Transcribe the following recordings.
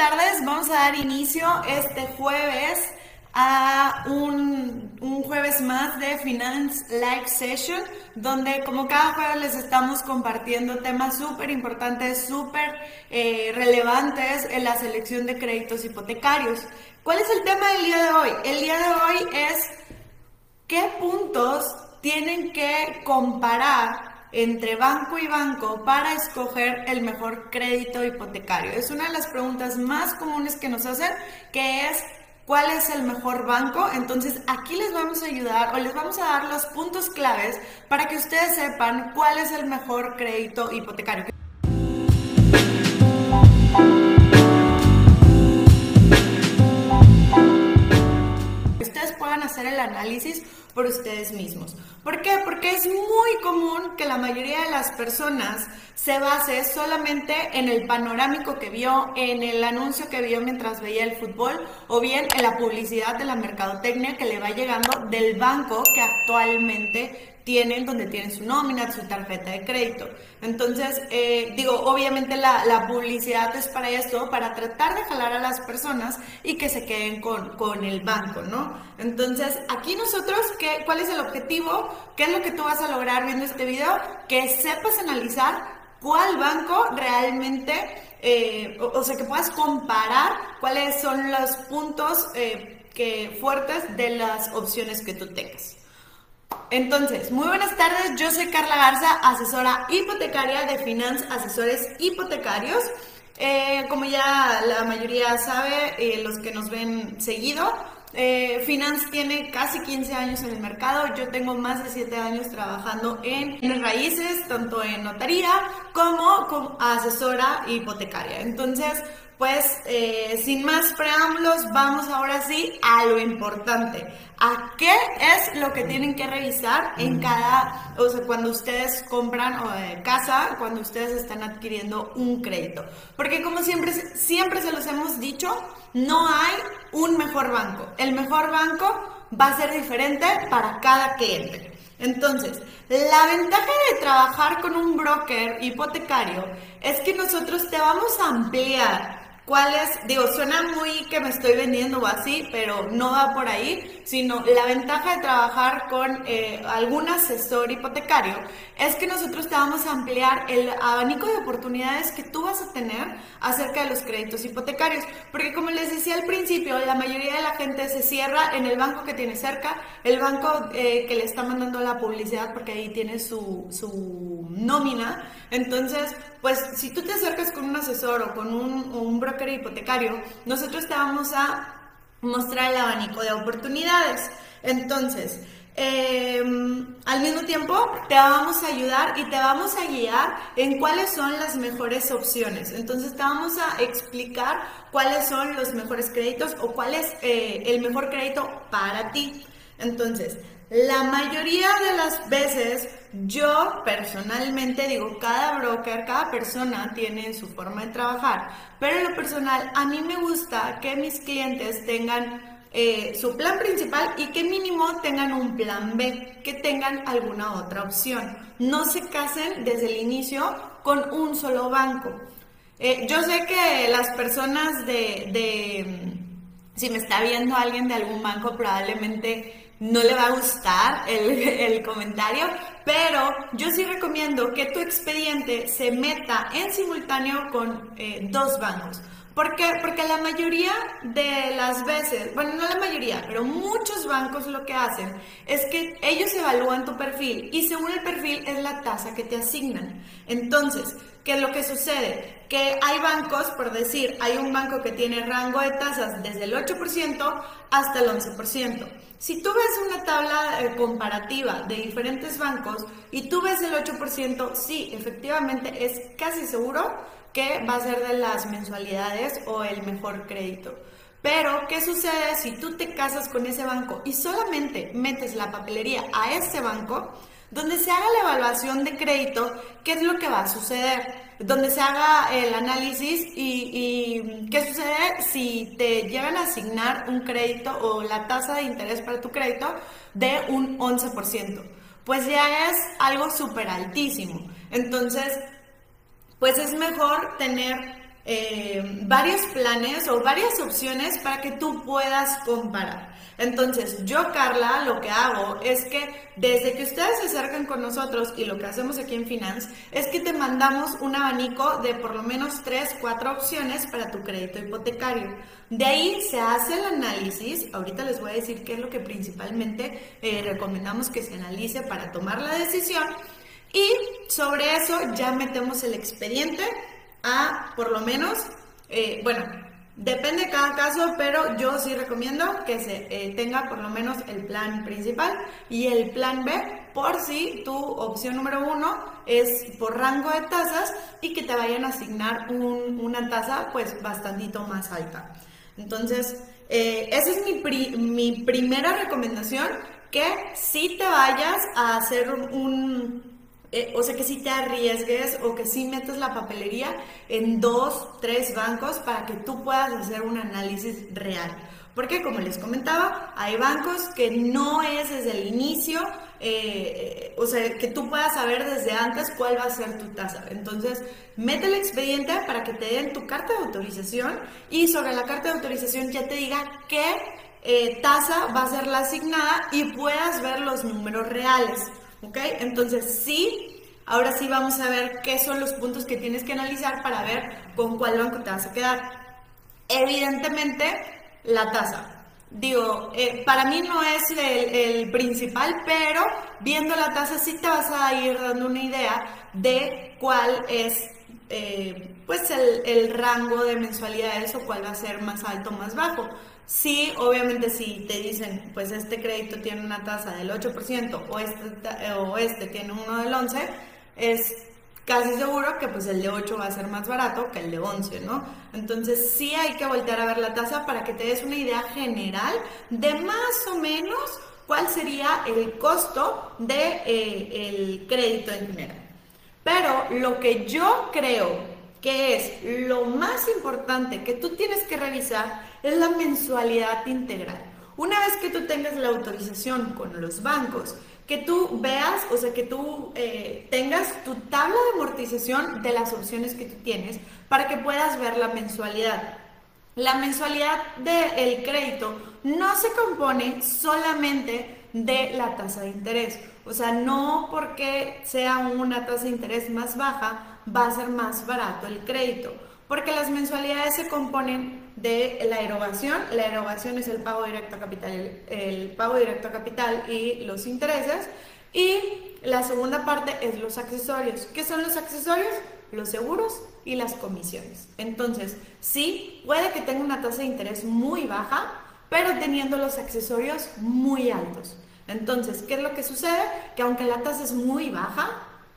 tardes. Vamos a dar inicio este jueves a un, jueves más de Finance Live Session, donde como cada jueves les estamos compartiendo temas súper importantes, súper eh, relevantes en la selección de créditos hipotecarios. ¿Cuál es el tema del día de hoy? El día de hoy es qué puntos tienen que comparar entre banco y banco para escoger el mejor crédito hipotecario? Es una de las preguntas más comunes que nos hacen, que es cuál es el mejor banco. Entonces aquí les vamos a ayudar o les vamos a dar los puntos claves para que ustedes sepan cuál es el mejor crédito hipotecario. Análisis por ustedes mismos. ¿Por qué? Porque es muy común que la mayoría de las personas se base solamente en el panorámico que vio, en el anuncio que vio mientras veía el fútbol o bien en la publicidad de la mercadotecnia que le va llegando del banco que actualmente tienen, donde tienen su nómina, su tarjeta de crédito. Entonces, eh, digo, obviamente la, publicidad es para esto, para tratar de jalar a las personas y que se queden con, con el banco, ¿no? Entonces, aquí nosotros, ¿qué, ¿cuál es el objetivo? ¿Qué es lo que tú vas a lograr viendo este video? Que sepas analizar cuál banco realmente, eh, o, sea, que puedas comparar cuáles son los puntos eh, que, fuertes de las opciones que tú tengas. Entonces, muy buenas tardes, yo soy Carla Garza, asesora hipotecaria de Finance Asesores Hipotecarios. Eh, como ya la mayoría sabe, eh, los que nos ven seguido, eh, Finance tiene casi 15 años en el mercado. Yo tengo más de 7 años trabajando en raíces, tanto en notaría como como asesora hipotecaria. Entonces, pues eh, sin más preámbulos, vamos ahora sí a lo importante. ¿A qué es lo que tienen que revisar en cada, o sea, cuando ustedes compran o casa, cuando ustedes están adquiriendo un crédito? Porque como siempre, siempre se los hemos dicho, no hay un mejor banco. El mejor banco va a ser diferente para cada cliente. Entonces, la ventaja de trabajar con un broker hipotecario es que nosotros te vamos a ampliar ¿Cuál es? Digo, suena muy que me estoy vendiendo o así, pero no va por ahí, sino la ventaja de trabajar con eh, algún asesor hipotecario es que nosotros te vamos a ampliar el abanico de oportunidades que tú vas a tener acerca de los créditos hipotecarios. Porque como les decía al principio, la mayoría de la gente se cierra en el banco que tiene cerca, el banco eh, que le está mandando la publicidad porque ahí tiene su, su nómina. Entonces, pues si tú te acercas con un asesor o con un, un broker hipotecario, nosotros te vamos a mostrar el abanico de oportunidades. Entonces, em, al mismo tiempo te vamos a ayudar y te vamos a guiar en cuáles son las mejores opciones. Entonces te vamos a explicar cuáles son los mejores créditos o cuál es eh, el mejor crédito para ti. Entonces, la mayoría de las veces yo personalmente digo, cada broker, cada persona tiene su forma de trabajar, pero en lo personal a mí me gusta que mis clientes tengan eh, su plan principal y que mínimo tengan un plan B, que tengan alguna otra opción. No se casen desde el inicio con un solo banco. Eh, yo sé que las personas de, de, si me está viendo alguien de algún banco, probablemente no le va a gustar el, comentario, pero yo sí recomiendo que tu expediente se meta en simultáneo con eh, dos bancos. ¿Por qué? Porque la mayoría de las veces, bueno, no la mayoría, pero muchos bancos lo que hacen es que ellos evalúan tu perfil y según el perfil es la tasa que te asignan. Entonces, ¿qué es lo que sucede? Que hay bancos, por decir, hay un banco que tiene rango de tasas desde el 8% hasta el 11%. Si tú ves una tabla eh, comparativa de diferentes bancos y tú ves el 8%, sí, efectivamente es casi seguro que va a ser de las mensualidades o el mejor crédito. Pero, ¿qué sucede si tú te casas con ese banco y solamente metes la papelería a ese banco? Donde se haga la evaluación de crédito, ¿qué es lo que va a suceder? Donde se haga el análisis y, qué sucede si te llegan a asignar un crédito o la tasa de interés para tu crédito de un 11%. Pues ya es algo súper altísimo. Entonces, pues es mejor tener eh, varios planes o varias opciones para que tú puedas comparar. Entonces, yo, Carla, lo que hago es que desde que ustedes se acercan con nosotros y lo que hacemos aquí en Finance es que te mandamos un abanico de por lo menos 3, 4 opciones para tu crédito hipotecario. De ahí se hace el análisis. Ahorita les voy a decir qué es lo que principalmente eh, recomendamos que se analice para tomar la decisión. Y sobre eso ya metemos el expediente a por lo menos, eh, bueno, depende de cada caso, pero yo sí recomiendo que se eh, tenga por lo menos el plan principal y el plan B por si tu opción número uno es por rango de tasas y que te vayan a asignar una tasa pues bastantito más alta. Entonces, eh, esa es mi, mi primera recomendación, que si te vayas a hacer un eh, o sea, que si te arriesgues o que si metes la papelería en dos, tres bancos para que tú puedas hacer un análisis real. Porque como les comentaba, hay bancos que no es desde el inicio, eh, o sea, que tú puedas saber desde antes cuál va a ser tu tasa. Entonces, mete el expediente para que te den tu carta de autorización y sobre la carta de autorización ya te diga qué eh, tasa va a ser la asignada y puedas ver los números reales. ¿Ok? Entonces sí, ahora sí vamos a ver qué son los puntos que tienes que analizar para ver con cuál banco te vas a quedar. Evidentemente, la tasa. Digo, eh, para mí no es el, principal, pero viendo la tasa sí te vas a ir dando una idea de cuál es eh, pues el, el, rango de mensualidades o cuál va a ser más alto o más bajo. Sí, obviamente si te dicen, pues este crédito tiene una tasa del 8% o este, o este tiene uno del 11%, es casi seguro que pues el de 8 va a ser más barato que el de 11, ¿no? Entonces sí hay que voltear a ver la tasa para que te des una idea general de más o menos cuál sería el costo del de, eh, crédito en general. Pero lo que yo creo que es lo más importante que tú tienes que revisar es la mensualidad integral. Una vez que tú tengas la autorización con los bancos, que tú veas, o sea, que tú eh, tengas tu tabla de amortización de las opciones que tú tienes para que puedas ver la mensualidad. La mensualidad del crédito no se compone solamente de la tasa de interés. O sea, no porque sea una tasa de interés más baja va a ser más barato el crédito, porque las mensualidades se componen de la erogación. La erogación es el pago directo a capital, el, pago directo capital y los intereses. Y la segunda parte es los accesorios. ¿Qué son los accesorios? Los seguros y las comisiones. Entonces, sí, puede que tenga una tasa de interés muy baja, pero teniendo los accesorios muy altos. Entonces, ¿qué es lo que sucede? Que aunque la tasa es muy baja,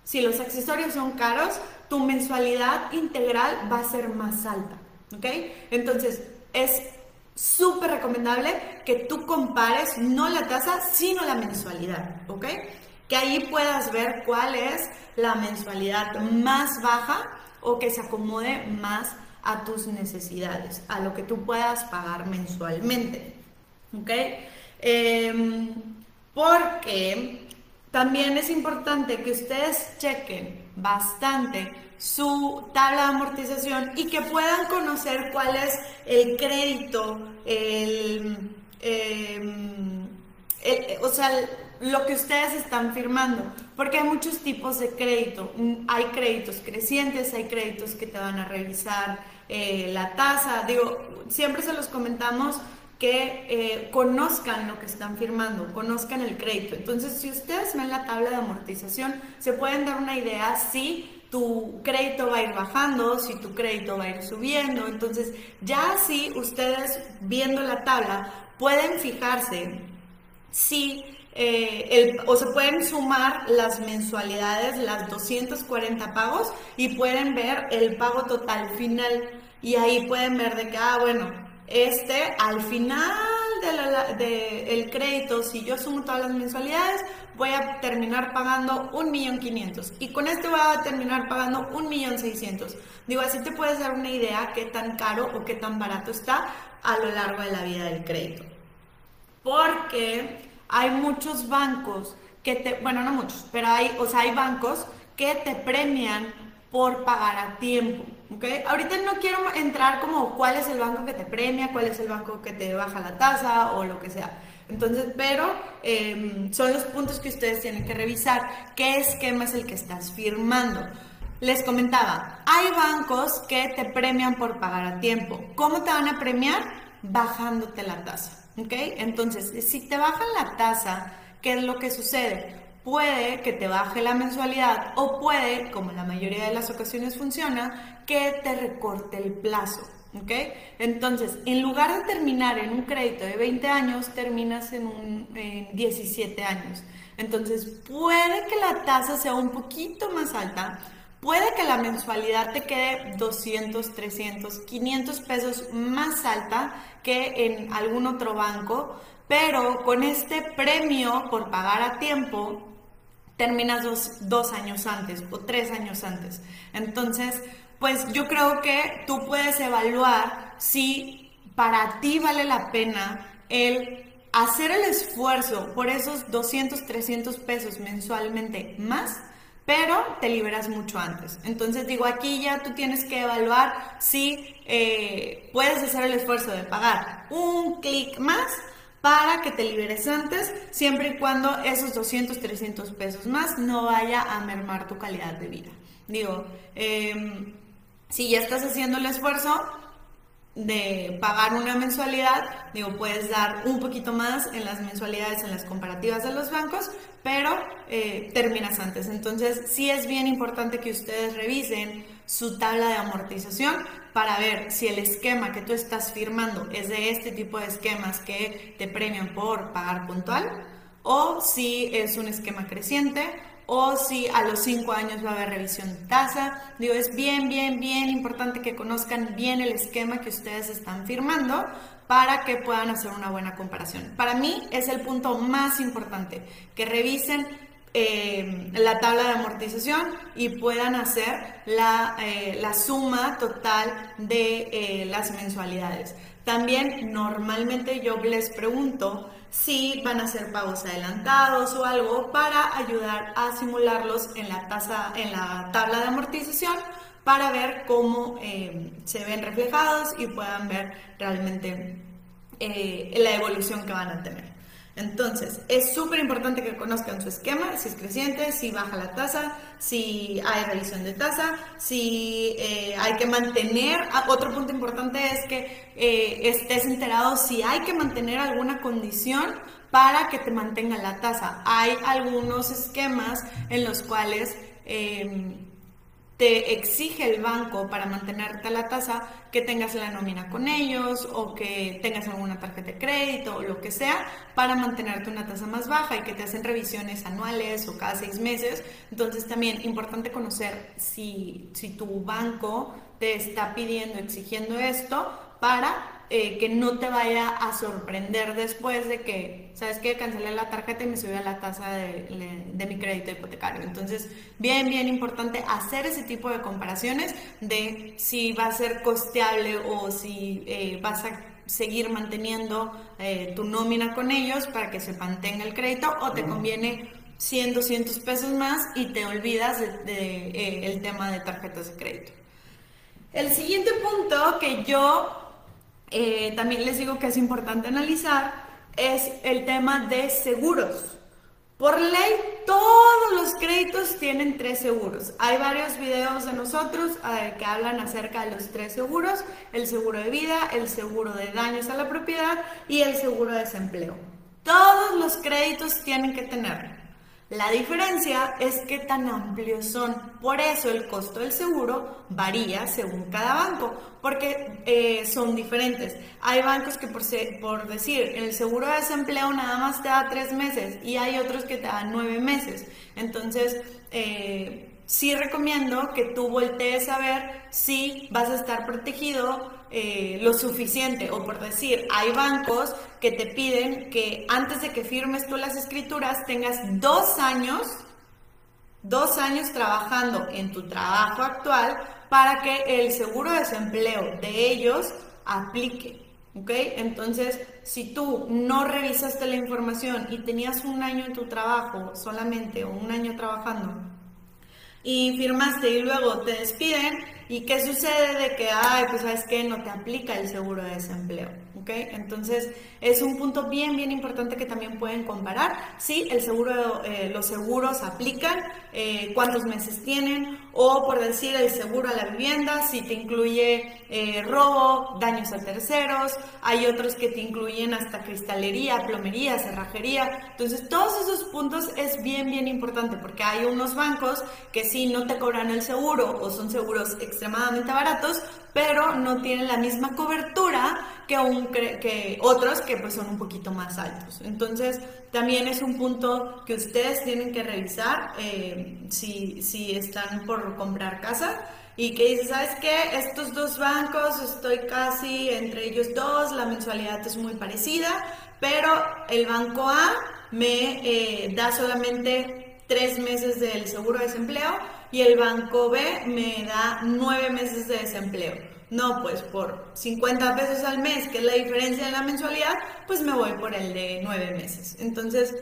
si los accesorios son caros, tu mensualidad integral va a ser más alta. ¿Ok? Entonces, es súper recomendable que tú compares no la tasa, sino la mensualidad. ¿Ok? Que ahí puedas ver cuál es la mensualidad más baja o que se acomode más a tus necesidades, a lo que tú puedas pagar mensualmente. ¿Ok? Em, porque también es importante que ustedes chequen bastante su tabla de amortización y que puedan conocer cuál es el crédito, el, em, o sea, lo que ustedes están firmando, porque hay muchos tipos de crédito. Hay créditos crecientes, hay créditos que te van a revisar eh, la tasa. Digo, siempre se los comentamos que eh, conozcan lo que están firmando, conozcan el crédito. Entonces, si ustedes ven la tabla de amortización, se pueden dar una idea si tu crédito va a ir bajando, si tu crédito va a ir subiendo. Entonces, ya si ustedes viendo la tabla pueden fijarse si eh, o se pueden sumar las mensualidades, las 240 pagos y pueden ver el pago total final y ahí pueden ver de que, ah, bueno, este, al final del de crédito, si yo sumo todas las mensualidades, voy a terminar pagando un millón quinientos y con este voy a terminar pagando un millón seiscientos. Digo, así te puedes dar una idea qué tan caro o qué tan barato está a lo largo de la vida del crédito. Porque hay muchos bancos que te, bueno, no muchos, pero hay, o sea, hay bancos que te premian por pagar a tiempo. ¿okay? Ahorita no quiero entrar como cuál es el banco que te premia, cuál es el banco que te baja la tasa o lo que sea. Entonces, pero em, son los puntos que ustedes tienen que revisar. ¿Qué esquema es el que estás firmando? Les comentaba, hay bancos que te premian por pagar a tiempo. ¿Cómo te van a premiar? Bajándote la tasa. ¿Ok? Entonces, si te bajan la tasa, ¿qué es lo que sucede? Puede que te baje la mensualidad o puede, como en la mayoría de las ocasiones funciona, que te recorte el plazo. ¿Ok? Entonces, en lugar de terminar en un crédito de 20 años, terminas en, un, en 17 años. Entonces, puede que la tasa sea un poquito más alta, Puede que la mensualidad te quede 200, 300, 500 pesos más alta que en algún otro banco, pero con este premio por pagar a tiempo, terminas dos, años antes o tres años antes. Entonces, pues yo creo que tú puedes evaluar si para ti vale la pena el hacer el esfuerzo por esos 200, 300 pesos mensualmente más pero te liberas mucho antes. Entonces digo, aquí ya tú tienes que evaluar si eh, puedes hacer el esfuerzo de pagar un clic más para que te liberes antes, siempre y cuando esos 200, 300 pesos más no vaya a mermar tu calidad de vida. Digo, em, si ya estás haciendo el esfuerzo, de pagar una mensualidad, digo, puedes dar un poquito más en las mensualidades, en las comparativas de los bancos, pero eh, terminas antes. Entonces, sí es bien importante que ustedes revisen su tabla de amortización para ver si el esquema que tú estás firmando es de este tipo de esquemas que te premian por pagar puntual o si es un esquema creciente o si a los cinco años va a haber revisión de tasa. Digo, es bien, bien, bien importante que conozcan bien el esquema que ustedes están firmando para que puedan hacer una buena comparación. Para mí es el punto más importante, que revisen eh, la tabla de amortización y puedan hacer la, eh, suma total de eh, las mensualidades. También normalmente yo les pregunto si van a hacer pagos adelantados o algo para ayudar a simularlos en la tasa, en la tabla de amortización para ver cómo eh, se ven reflejados y puedan ver realmente eh, la evolución que van a tener. Entonces, es súper importante que conozcan su esquema, si es creciente, si baja la tasa, si hay revisión de tasa, si eh, hay que mantener, ah, otro punto importante es que eh, estés enterado si hay que mantener alguna condición para que te mantenga la tasa. Hay algunos esquemas en los cuales... Eh, te exige el banco para mantenerte la tasa que tengas la nómina con ellos o que tengas alguna tarjeta de crédito o lo que sea para mantenerte una tasa más baja y que te hacen revisiones anuales o cada seis meses. Entonces también importante conocer si, si tu banco te está pidiendo, exigiendo esto para eh, que no te vaya a sorprender después de que, ¿sabes qué? Cancelé la tarjeta y me subió la tasa de, de, mi crédito hipotecario. Entonces, bien, bien importante hacer ese tipo de comparaciones de si va a ser costeable o si eh, vas a seguir manteniendo eh, tu nómina con ellos para que se mantenga el crédito o te conviene 100, 200 pesos más y te olvidas del de, el tema de tarjetas de crédito. El siguiente punto que yo eh, también les digo que es importante analizar es el tema de seguros. Por ley, todos los créditos tienen tres seguros. Hay varios videos de nosotros eh, que hablan acerca de los tres seguros, el seguro de vida, el seguro de daños a la propiedad y el seguro de desempleo. Todos los créditos tienen que tener la diferencia es qué tan amplios son. Por eso el costo del seguro varía según cada banco, porque eh, son diferentes. Hay bancos que por, por decir, el seguro de desempleo nada más te da tres meses y hay otros que te dan nueve meses. Entonces, eh, sí recomiendo que tú voltees a ver si vas a estar protegido eh, lo suficiente. O por decir, hay bancos que te piden que antes de que firmes tú las escrituras tengas dos años, dos años trabajando en tu trabajo actual para que el seguro de desempleo de ellos aplique. ¿Ok? Entonces, si tú no revisaste la información y tenías un año en tu trabajo solamente o un año trabajando y firmaste y luego te despiden ¿Y qué sucede de que, ay, pues sabes que no te aplica el seguro de desempleo? ¿Ok? Entonces, es un punto bien, bien importante que también pueden comparar. Sí, el seguro, eh, los seguros aplican, eh, cuántos meses tienen, o por decir el seguro a la vivienda, si te incluye eh, robo, daños a terceros, hay otros que te incluyen hasta cristalería, plomería, cerrajería. Entonces, todos esos puntos es bien, bien importante porque hay unos bancos que sí no te cobran el seguro o son seguros extremadamente baratos, pero no tienen la misma cobertura que, un, que otros que pues son un poquito más altos. Entonces, también es un punto que ustedes tienen que revisar eh, si, si están por comprar casa y que dice, ¿sabes qué? Estos dos bancos, estoy casi entre ellos dos, la mensualidad es muy parecida, pero el banco A me eh, da solamente tres meses del seguro de desempleo y el banco B me da nueve meses de desempleo. No, pues por 50 pesos al mes, que es la diferencia de la mensualidad, pues me voy por el de nueve meses. Entonces,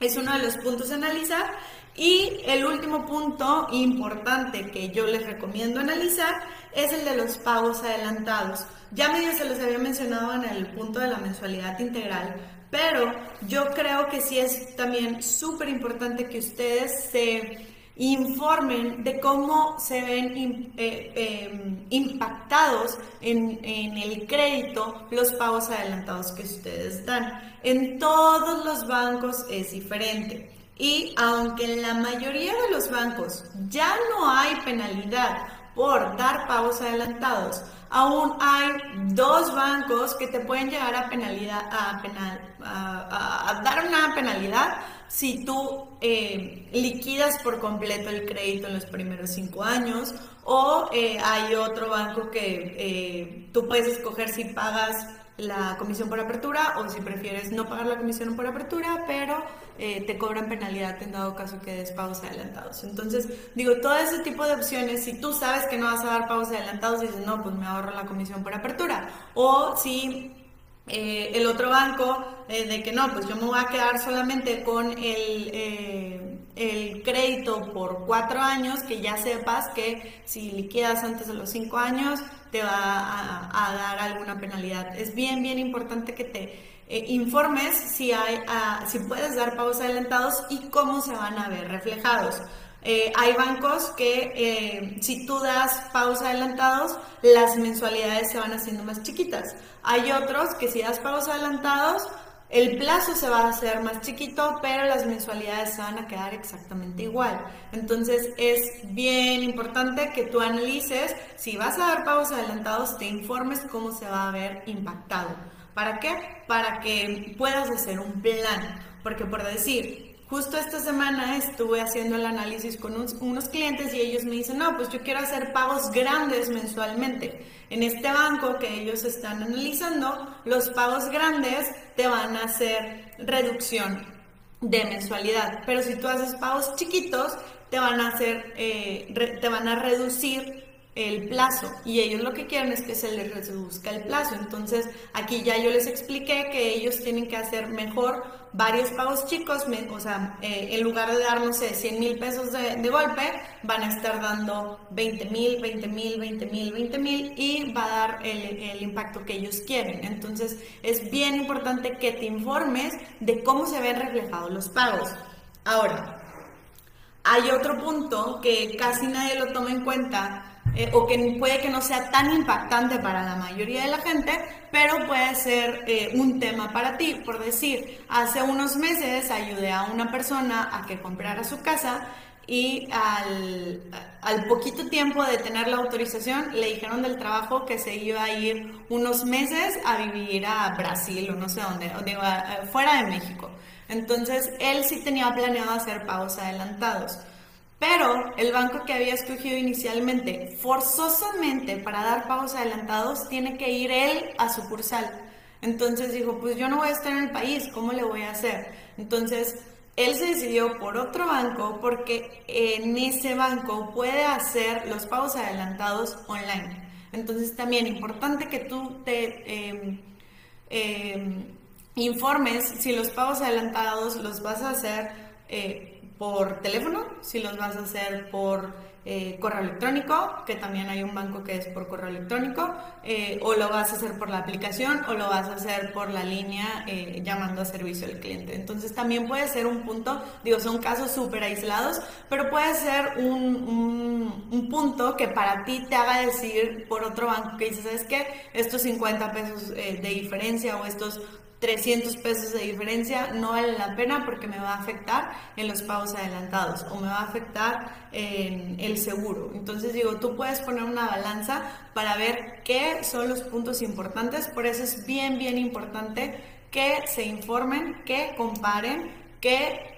es uno de los puntos a analizar. Y el último punto importante que yo les recomiendo analizar es el de los pagos adelantados. Ya medio se los había mencionado en el punto de la mensualidad integral, pero yo creo que sí es también súper importante que ustedes se informen de cómo se ven eh, em, impactados en, en, el crédito los pagos adelantados que ustedes dan. En todos los bancos es diferente. Y aunque en la mayoría de los bancos ya no hay penalidad por dar pagos adelantados, aún hay dos bancos que te pueden llegar a penalidad, a, penal, a, dar una penalidad si tú eh, liquidas por completo el crédito en los primeros cinco años o eh, hay otro banco que eh, tú puedes escoger si pagas la comisión por apertura o si prefieres no pagar la comisión por apertura, pero te cobran penalidad en dado caso que des pagos adelantados. Entonces, digo, todo ese tipo de opciones, si tú sabes que no vas a dar pagos adelantados, dices, no, pues me ahorro la comisión por apertura. O si eh, el otro banco, eh, de que no, pues yo me voy a quedar solamente con el, el crédito por cuatro años, que ya sepas que si liquidas antes de los cinco años, te va a, dar alguna penalidad. Es bien, bien importante que te eh, informes si, hay, ah, si puedes dar pagos adelantados y cómo se van a ver reflejados. Eh, hay bancos que eh, si tú das pagos adelantados, las mensualidades se van haciendo más chiquitas. Hay otros que si das pagos adelantados, el plazo se va a hacer más chiquito, pero las mensualidades se van a quedar exactamente igual. Entonces es bien importante que tú analices, si vas a dar pagos adelantados, te informes cómo se va a ver impactado. ¿Para qué? Para que puedas hacer un plan. Porque por decir, Justo esta semana estuve haciendo el análisis con unos, clientes y ellos me dicen, no, pues yo quiero hacer pagos grandes mensualmente. En este banco que ellos están analizando, los pagos grandes te van a hacer reducción de mensualidad, pero si tú haces pagos chiquitos, te van a hacer, eh, te van a reducir el plazo y ellos lo que quieren es que se les reduzca el plazo. Entonces aquí ya yo les expliqué que ellos tienen que hacer mejor varios pagos chicos, o sea, eh, en lugar de dar, no sé, 100 mil pesos de, golpe, van a estar dando 20 mil, 20 mil, 20 mil, 20 mil y va a dar el, el impacto que ellos quieren. Entonces es bien importante que te informes de cómo se ven reflejados los pagos. Ahora, hay otro punto que casi nadie lo toma en cuenta eh, o que puede que no sea tan impactante para la mayoría de la gente, pero puede ser eh, un tema para ti. Por decir, hace unos meses ayudé a una persona a que comprara su casa y al, poquito tiempo de tener la autorización le dijeron del trabajo que se iba a ir unos meses a vivir a Brasil o no sé dónde, o fuera de México. Entonces él sí tenía planeado hacer pagos adelantados. Pero el banco que había escogido inicialmente, forzosamente para dar pagos adelantados, tiene que ir él a sucursal. Entonces dijo, pues yo no voy a estar en el país, ¿cómo le voy a hacer? Entonces él se decidió por otro banco porque en ese banco puede hacer los pagos adelantados online. Entonces también importante que tú te em, em, informes si los pagos adelantados los vas a hacer. Eh, por teléfono, si los vas a hacer por eh, correo electrónico, que también hay un banco que es por correo electrónico, eh, o lo vas a hacer por la aplicación o lo vas a hacer por la línea eh, llamando a servicio al cliente. Entonces también puede ser un punto, digo, son casos súper aislados, pero puede ser un, un, punto que para ti te haga decir por otro banco que dices, ¿sabes qué? Estos 50 pesos de diferencia o estos 300 pesos de diferencia no vale la pena porque me va a afectar en los pagos adelantados o me va a afectar en el seguro. Entonces digo, tú puedes poner una balanza para ver qué son los puntos importantes, por eso es bien, bien importante que se informen, que comparen, que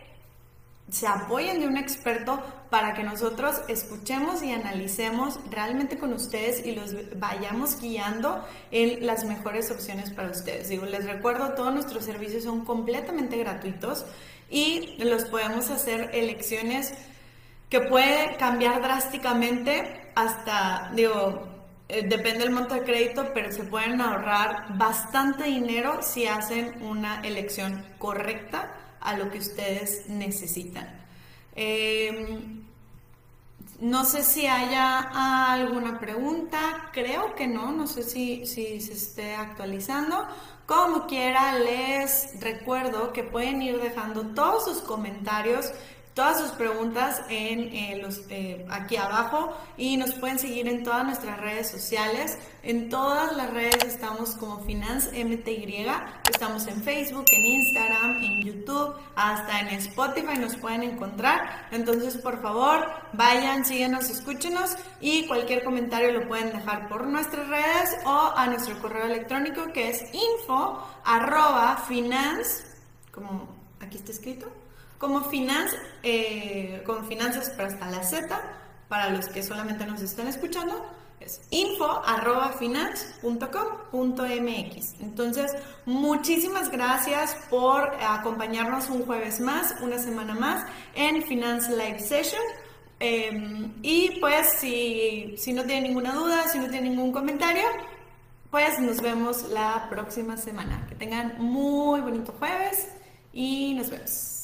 se apoyen de un experto para que nosotros escuchemos y analicemos realmente con ustedes y los vayamos guiando en las mejores opciones para ustedes. Digo, les recuerdo, todos nuestros servicios son completamente gratuitos y los podemos hacer elecciones que puede cambiar drásticamente hasta, digo, eh, depende del monto de crédito, pero se pueden ahorrar bastante dinero si hacen una elección correcta a lo que ustedes necesitan. Em, no sé si haya alguna pregunta, creo que no, no sé si, si se esté actualizando. Como quiera, les recuerdo que pueden ir dejando todos sus comentarios todas sus preguntas en los, eh, aquí abajo y nos pueden seguir en todas nuestras redes sociales. En todas las redes estamos como Finance MTY, estamos en Facebook, en Instagram, en YouTube, hasta en Spotify nos pueden encontrar. Entonces, por favor, vayan, síguenos, escúchenos y cualquier comentario lo pueden dejar por nuestras redes o a nuestro correo electrónico que es info finance, como aquí está escrito, como finanzas, eh, finanzas pero hasta la Z, para los que solamente nos están escuchando, es info.finance.com.mx. Entonces, muchísimas gracias por acompañarnos un jueves más, una semana más en Finance Live Session. Em, y pues, si, si no tienen ninguna duda, si no tienen ningún comentario, pues nos vemos la próxima semana. Que tengan muy bonito jueves y nos vemos.